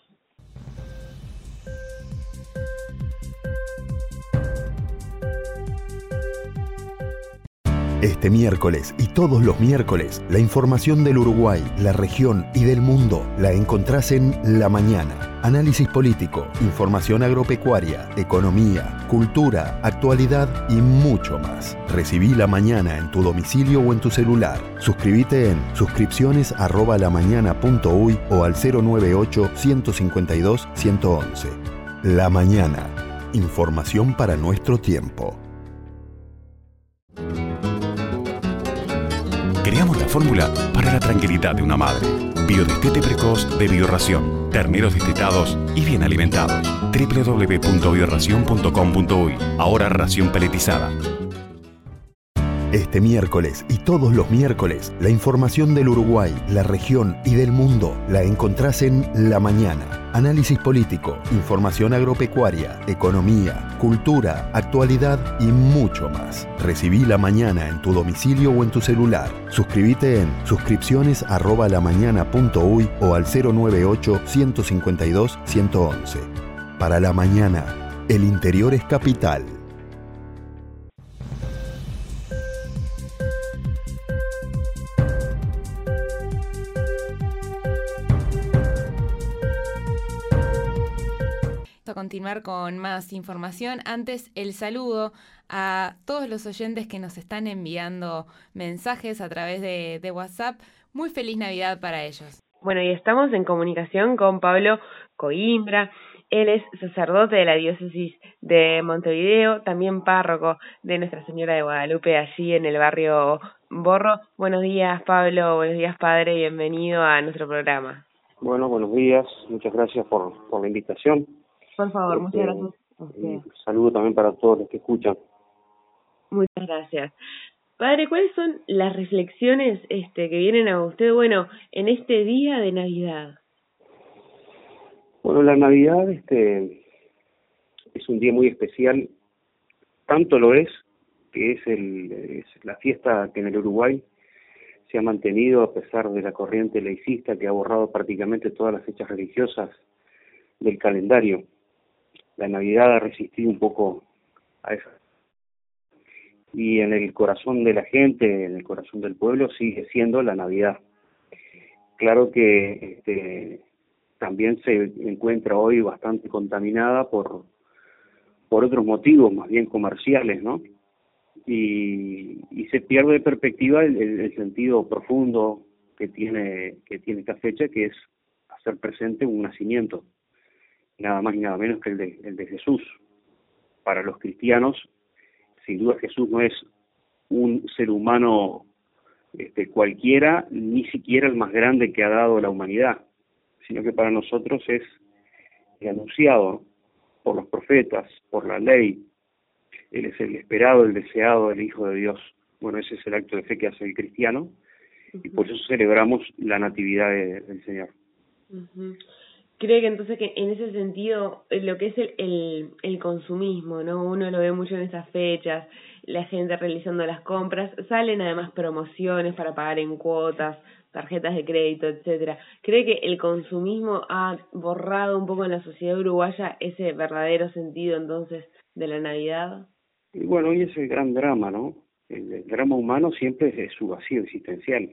[SPEAKER 5] Este miércoles y todos los miércoles, la información del Uruguay, la región y del mundo la encontrás en La Mañana. Análisis político, información agropecuaria, economía, cultura, actualidad y mucho más. Recibí La Mañana en tu domicilio o en tu celular. Suscríbete en suscripciones o al 098 152 111. La Mañana Información para nuestro tiempo.
[SPEAKER 6] Fórmula para la tranquilidad de una madre. Biodestete precoz de Bioración. Terneros destetados y bien alimentados. www.bioración.com.uy Ahora ración peletizada.
[SPEAKER 5] Este miércoles y todos los miércoles, la información del Uruguay, la región y del mundo la encontrás en La Mañana. Análisis político, información agropecuaria, economía, cultura, actualidad y mucho más. Recibí La Mañana en tu domicilio o en tu celular. Suscríbete en suscripciones@lamañana.uy o al 098 152 111. Para La Mañana, el interior es capital.
[SPEAKER 3] Continuar con más información. Antes, el saludo a todos los oyentes que nos están enviando mensajes a través de, de WhatsApp. Muy feliz Navidad para ellos.
[SPEAKER 8] Bueno, y estamos en comunicación con Pablo Coimbra. Él es sacerdote de la diócesis de Montevideo, también párroco de Nuestra Señora de Guadalupe, allí en el barrio Borro. Buenos días, Pablo. Buenos días, padre. Bienvenido a nuestro programa.
[SPEAKER 9] Bueno, buenos días. Muchas gracias por, por la invitación.
[SPEAKER 8] Por favor, muchas
[SPEAKER 9] gracias. Un saludo también para todos los que escuchan.
[SPEAKER 8] Muchas gracias. Padre, ¿cuáles son las reflexiones este, que vienen a usted, bueno, en este día de Navidad?
[SPEAKER 9] Bueno, la Navidad este, es un día muy especial, tanto lo es que es, el, es la fiesta que en el Uruguay se ha mantenido a pesar de la corriente laicista que ha borrado prácticamente todas las fechas religiosas del calendario la Navidad ha resistido un poco a eso. Y en el corazón de la gente, en el corazón del pueblo, sigue siendo la Navidad. Claro que este, también se encuentra hoy bastante contaminada por, por otros motivos, más bien comerciales, ¿no? Y, y se pierde de perspectiva el, el, sentido profundo que tiene, que tiene esta fecha, que es hacer presente un nacimiento nada más y nada menos que el de, el de Jesús. Para los cristianos, sin duda Jesús no es un ser humano este, cualquiera, ni siquiera el más grande que ha dado la humanidad, sino que para nosotros es el anunciado por los profetas, por la ley. Él es el esperado, el deseado, el Hijo de Dios. Bueno, ese es el acto de fe que hace el cristiano y por eso celebramos la Natividad del Señor
[SPEAKER 8] cree que entonces que en ese sentido eh, lo que es el, el, el consumismo, ¿no? Uno lo ve mucho en estas fechas, la gente realizando las compras, salen además promociones para pagar en cuotas, tarjetas de crédito, etcétera. ¿Cree que el consumismo ha borrado un poco en la sociedad uruguaya ese verdadero sentido entonces de la Navidad?
[SPEAKER 9] Y bueno, hoy es el gran drama, ¿no? El, drama humano siempre es su vacío existencial.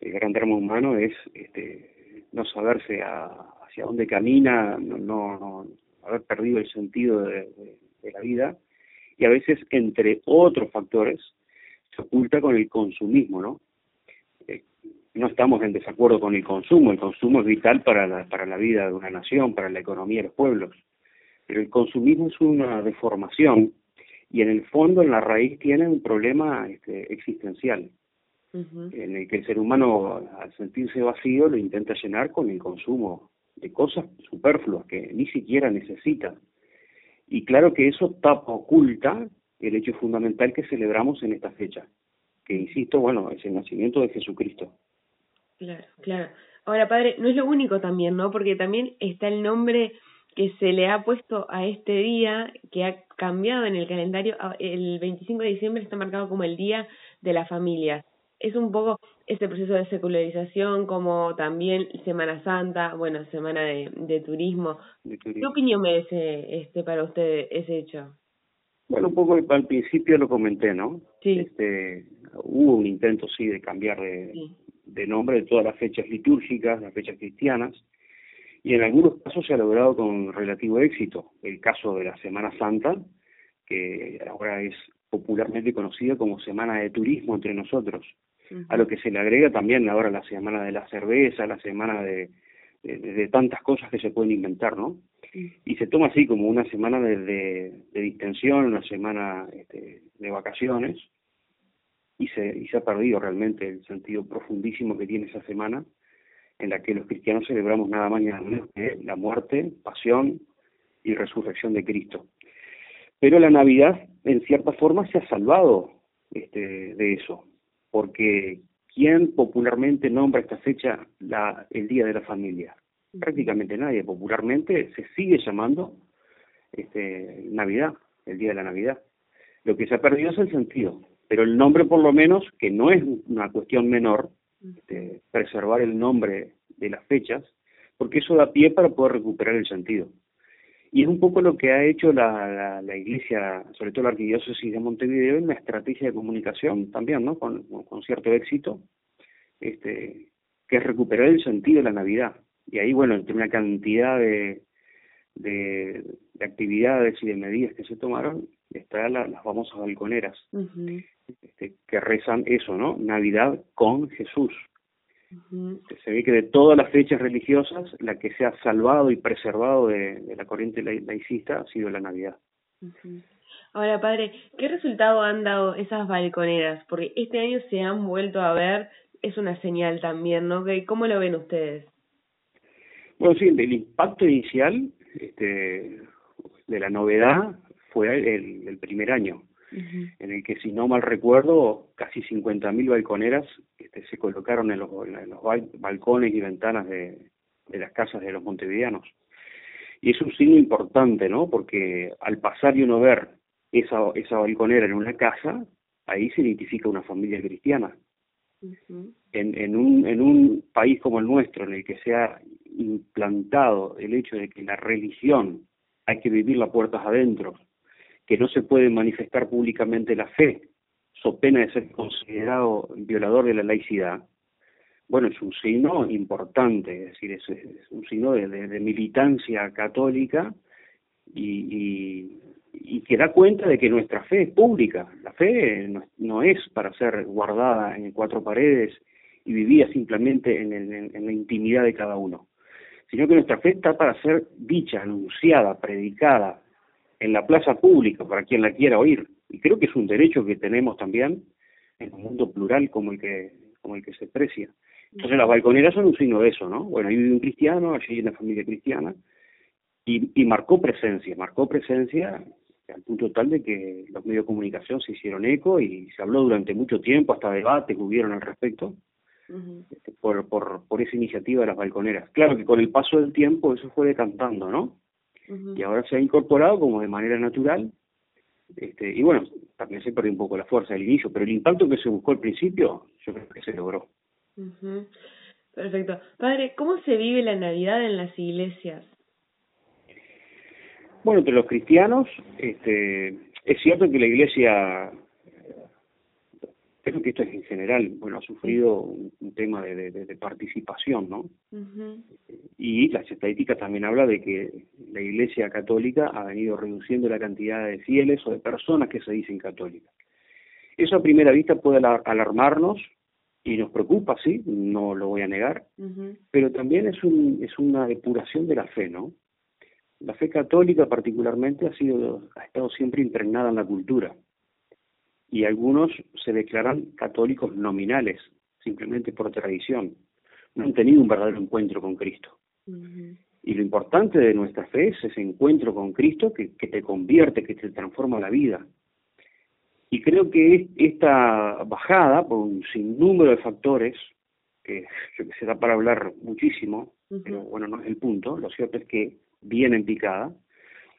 [SPEAKER 9] El gran drama humano es este, no saberse a, hacia dónde camina, no, no, haber perdido el sentido de, la vida, y a veces, entre otros factores, se oculta con el consumismo, ¿no? Eh, no estamos en desacuerdo con el consumo, el consumo es vital para la, para la vida de una nación, para la economía de los pueblos, pero el consumismo es una deformación y en el fondo, en la raíz, tiene un problema este, existencial, en el que el ser humano, al sentirse vacío, lo intenta llenar con el consumo de cosas superfluas que ni siquiera necesita. Y claro que eso tapa, oculta el hecho fundamental que celebramos en esta fecha, que insisto, bueno, es el nacimiento de Jesucristo.
[SPEAKER 8] Claro, claro. Ahora, padre, no es lo único también, ¿no? Porque también está el nombre que se le ha puesto a este día, que ha cambiado en el calendario. El 25 de diciembre está marcado como el Día de la Familia es un poco este proceso de secularización como también Semana Santa, bueno, Semana de, de, turismo. ¿Qué opinión merece este para usted ese hecho?
[SPEAKER 9] Bueno, un poco al principio lo comenté, ¿no? Sí. Este, hubo un intento, sí, de cambiar de, de nombre de todas las fechas litúrgicas, las fechas cristianas, y en algunos casos se ha logrado con relativo éxito. El caso de la Semana Santa, que ahora es popularmente conocida como Semana de Turismo entre nosotros a lo que se le agrega también ahora la semana de la cerveza, la semana de, de, tantas cosas que se pueden inventar, ¿no? Y se toma así como una semana de, de, distensión, una semana este, de vacaciones, y se, y se ha perdido realmente el sentido profundísimo que tiene esa semana, en la que los cristianos celebramos nada más ni nada menos que la muerte, pasión y resurrección de Cristo. Pero la Navidad, en cierta forma, se ha salvado este, de eso, porque ¿quién popularmente nombra esta fecha la, el Día de la Familia? Prácticamente nadie. Popularmente se sigue llamando este, Navidad, el Día de la Navidad. Lo que se ha perdido es el sentido, pero el nombre por lo menos, que no es una cuestión menor, este, preservar el nombre de las fechas, porque eso da pie para poder recuperar el sentido. Y es un poco lo que ha hecho la, la, Iglesia, sobre todo la Arquidiócesis de Montevideo, en la estrategia de comunicación también, ¿no? Con, con cierto éxito, este, que es recuperar el sentido de la Navidad. Y ahí, bueno, entre una cantidad de, de, actividades y de medidas que se tomaron, está la, las famosas balconeras, este, que rezan eso, ¿no? Navidad con Jesús. Se ve que de todas las fechas religiosas, la que se ha salvado y preservado de, la corriente laicista ha sido la Navidad.
[SPEAKER 8] Ahora, padre, ¿qué resultado han dado esas balconeras? Porque este año se han vuelto a ver, es una señal también, ¿no? ¿Cómo lo ven ustedes?
[SPEAKER 9] Bueno, sí, el impacto inicial este, de la novedad fue el, el primer año en el que, si no mal recuerdo, casi 50.000 balconeras este, se colocaron en los, en los balcones y ventanas de, de las casas de los montevideanos. Y es un signo importante, ¿no? Porque al pasar y uno ver esa, esa balconera en una casa, ahí se identifica una familia cristiana. en, en, un, en un país como el nuestro, en el que se ha implantado el hecho de que la religión hay que vivirla puertas adentro, que no se puede manifestar públicamente la fe, so pena de ser considerado violador de la laicidad, bueno, es un signo importante, es decir, es, un signo de, militancia católica y, que da cuenta de que nuestra fe es pública. La fe no, es para ser guardada en cuatro paredes y vivida simplemente en, en la intimidad de cada uno, sino que nuestra fe está para ser dicha, anunciada, predicada, en la plaza pública para quien la quiera oír. Y creo que es un derecho que tenemos también en un mundo plural como el que, como el que se precia. Entonces las balconeras son un signo de eso, ¿no? Bueno, ahí vive un cristiano, allí hay una familia cristiana, y, y marcó presencia, marcó presencia al punto tal de que los medios de comunicación se hicieron eco y se habló durante mucho tiempo, hasta debates hubieron al respecto, este, por, por, por esa iniciativa de las balconeras. Claro que con el paso del tiempo eso fue decantando, ¿no? Y ahora se ha incorporado como de manera natural. Este, y bueno, también se perdió un poco la fuerza del inicio, pero el impacto que se buscó al principio, yo creo que se logró.
[SPEAKER 8] Perfecto. Padre, ¿cómo se vive la Navidad en las iglesias?
[SPEAKER 9] Bueno, entre los cristianos, este, es cierto que la iglesia creo que esto es en general, bueno, ha sufrido un, tema de, de, participación, ¿no? Y las estadísticas también habla de que la Iglesia Católica ha venido reduciendo la cantidad de fieles o de personas que se dicen católicas. Eso a primera vista puede alarmarnos y nos preocupa, sí, no lo voy a negar, pero también es, un, es una depuración de la fe, ¿no? La fe católica particularmente ha sido ha estado siempre impregnada en la cultura y algunos se declaran católicos nominales, simplemente por tradición. No han tenido un verdadero encuentro con Cristo. Y lo importante de nuestra fe es ese encuentro con Cristo que, que te convierte, que te transforma la vida. Y creo que esta bajada, por un sinnúmero de factores, que se da para hablar muchísimo, pero bueno, no es el punto, lo cierto es que viene en picada,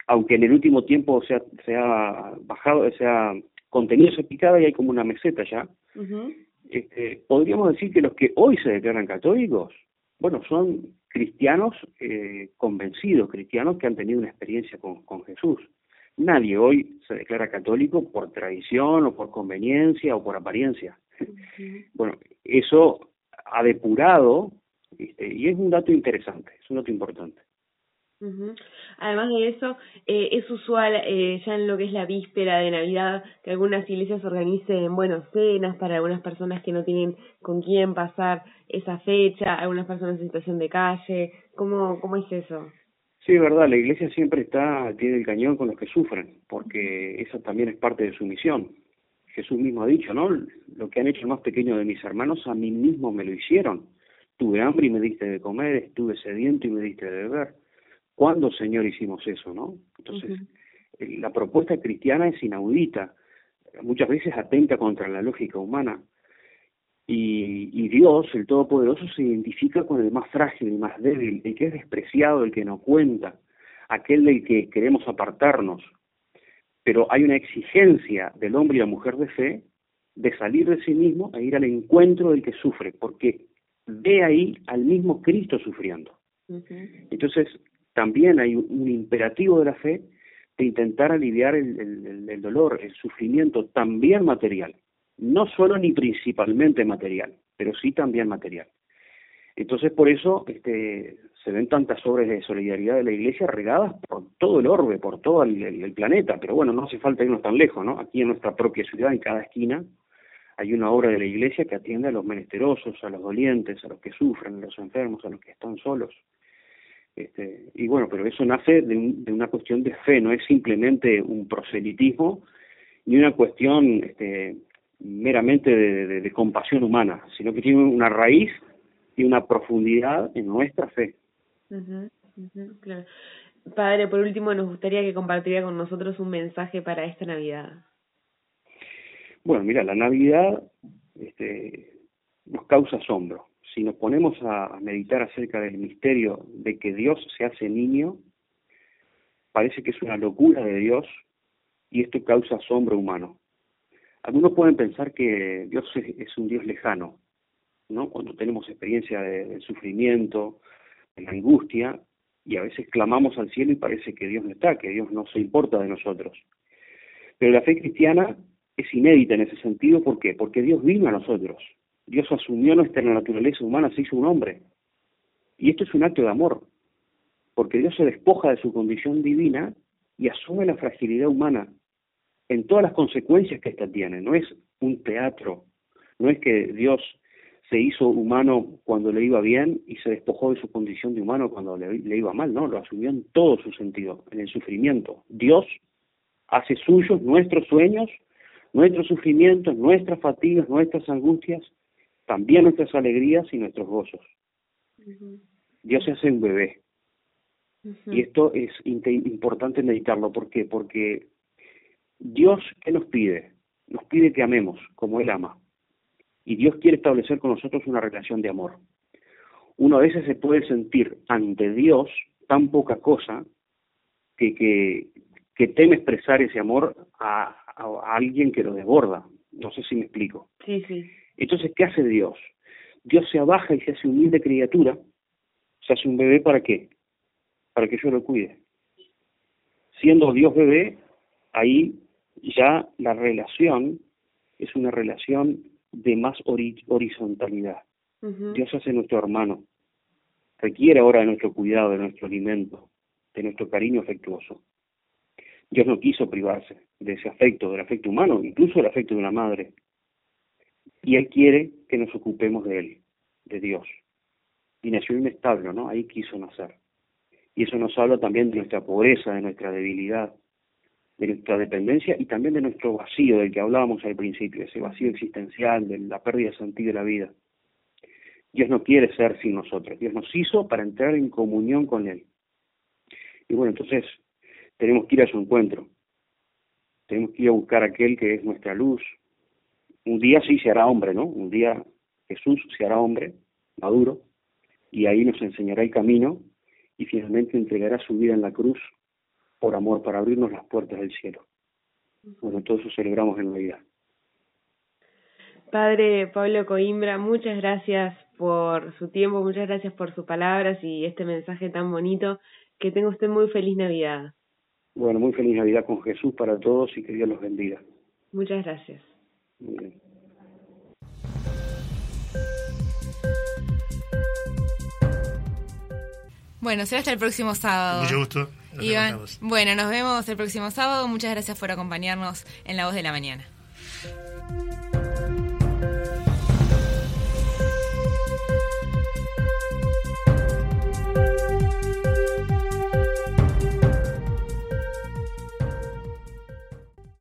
[SPEAKER 9] aunque en el último tiempo se ha, se ha bajado, se ha contenido picada y hay como una meseta ya. este, podríamos decir que los que hoy se declaran católicos, bueno, son cristianos eh, convencidos, cristianos que han tenido una experiencia con, con Jesús. Nadie hoy se declara católico por tradición o por conveniencia o por apariencia. Bueno, eso ha depurado, este, y es un dato interesante, es un dato importante.
[SPEAKER 8] Además de eso, eh, es usual eh, ya en lo que es la víspera de Navidad que algunas iglesias organicen, bueno, cenas para algunas personas que no tienen con quién pasar esa fecha, algunas personas en situación de calle. ¿Cómo, cómo es eso?
[SPEAKER 9] Sí, es verdad, la iglesia siempre está, tiene el cañón con los que sufren, porque esa también es parte de su misión. Jesús mismo ha dicho, ¿no? Lo que han hecho el más pequeño de mis hermanos, a mí mismo me lo hicieron. Tuve hambre y me diste de comer, estuve sediento y me diste de beber. ¿Cuándo, Señor, hicimos eso, no? Entonces, la propuesta cristiana es inaudita, muchas veces atenta contra la lógica humana. Y, y, Dios, el Todopoderoso, se identifica con el más frágil, el más débil, el que es despreciado, el que no cuenta, aquel del que queremos apartarnos. Pero hay una exigencia del hombre y la mujer de fe de salir de sí mismo e ir al encuentro del que sufre, porque ve ahí al mismo Cristo sufriendo. Entonces, también hay un imperativo de la fe de intentar aliviar el dolor, el sufrimiento, también material no solo ni principalmente material, pero sí también material. Entonces, por eso este, se ven tantas obras de solidaridad de la Iglesia regadas por todo el orbe, por todo el, planeta, pero bueno, no hace falta irnos tan lejos, ¿no? Aquí en nuestra propia ciudad, en cada esquina, hay una obra de la Iglesia que atiende a los menesterosos, a los dolientes, a los que sufren, a los enfermos, a los que están solos. Este, y bueno, pero eso nace de, de una cuestión de fe, no es simplemente un proselitismo ni una cuestión este, meramente de, compasión humana, sino que tiene una raíz y una profundidad en nuestra fe.
[SPEAKER 8] Padre, por último, nos gustaría que compartiera con nosotros un mensaje para esta Navidad.
[SPEAKER 9] Bueno, mira, la Navidad este, nos causa asombro. Si nos ponemos a meditar acerca del misterio de que Dios se hace niño, parece que es una locura de Dios y esto causa asombro humano. Algunos pueden pensar que Dios es, un Dios lejano, ¿no? Cuando tenemos experiencia de, sufrimiento, de la angustia, y a veces clamamos al cielo y parece que Dios no está, que Dios no se importa de nosotros. Pero la fe cristiana es inédita en ese sentido, ¿por qué? Porque Dios vino a nosotros. Dios asumió nuestra naturaleza humana, se hizo un hombre. Y esto es un acto de amor, porque Dios se despoja de su condición divina y asume la fragilidad humana en todas las consecuencias que ésta tiene. No es un teatro, no es que Dios se hizo humano cuando le iba bien y se despojó de su condición de humano cuando le, iba mal, no, lo asumió en todo su sentido, en el sufrimiento. Dios hace suyos nuestros sueños, nuestros sufrimientos, nuestras fatigas, nuestras angustias, también nuestras alegrías y nuestros gozos. Dios se hace un bebé. Y esto es importante meditarlo. ¿Por qué? Porque Dios, ¿qué nos pide? Nos pide que amemos como Él ama. Y Dios quiere establecer con nosotros una relación de amor. Uno a veces se puede sentir ante Dios tan poca cosa que, que, teme expresar ese amor a, alguien que lo desborda. No sé si me explico.
[SPEAKER 8] Sí, sí.
[SPEAKER 9] Entonces, ¿qué hace Dios? Dios se abaja y se hace humilde criatura, se hace un bebé para qué? Para que yo lo cuide. Siendo Dios bebé, ahí ya la relación es una relación de más horizontalidad. Dios hace nuestro hermano, requiere ahora de nuestro cuidado, de nuestro alimento, de nuestro cariño afectuoso. Dios no quiso privarse de ese afecto, del afecto humano, incluso del afecto de una madre. Y Él quiere que nos ocupemos de Él, de Dios. Y nació un establo, ¿no? Ahí quiso nacer. Y eso nos habla también de nuestra pobreza, de nuestra debilidad, de nuestra dependencia y también de nuestro vacío del que hablábamos al principio, ese vacío existencial, de la pérdida de sentido de la vida. Dios no quiere ser sin nosotros, Dios nos hizo para entrar en comunión con Él. Y bueno, entonces tenemos que ir a su encuentro, tenemos que ir a buscar a aquel que es nuestra luz. Un día sí se hará hombre, ¿no? Un día Jesús se hará hombre, maduro, y ahí nos enseñará el camino y finalmente entregará su vida en la cruz por amor, para abrirnos las puertas del cielo. Bueno, todo eso celebramos en Navidad.
[SPEAKER 8] Padre Pablo Coimbra, muchas gracias por su tiempo, muchas gracias por sus palabras y este mensaje tan bonito. Que tenga usted muy feliz Navidad.
[SPEAKER 9] Bueno, muy feliz Navidad con Jesús para todos y que Dios los bendiga.
[SPEAKER 8] Muchas gracias.
[SPEAKER 3] Bueno, será hasta el próximo sábado.
[SPEAKER 2] Mucho gusto.
[SPEAKER 3] Iván, bueno, nos vemos el próximo sábado. Muchas gracias por acompañarnos en La Voz de la Mañana.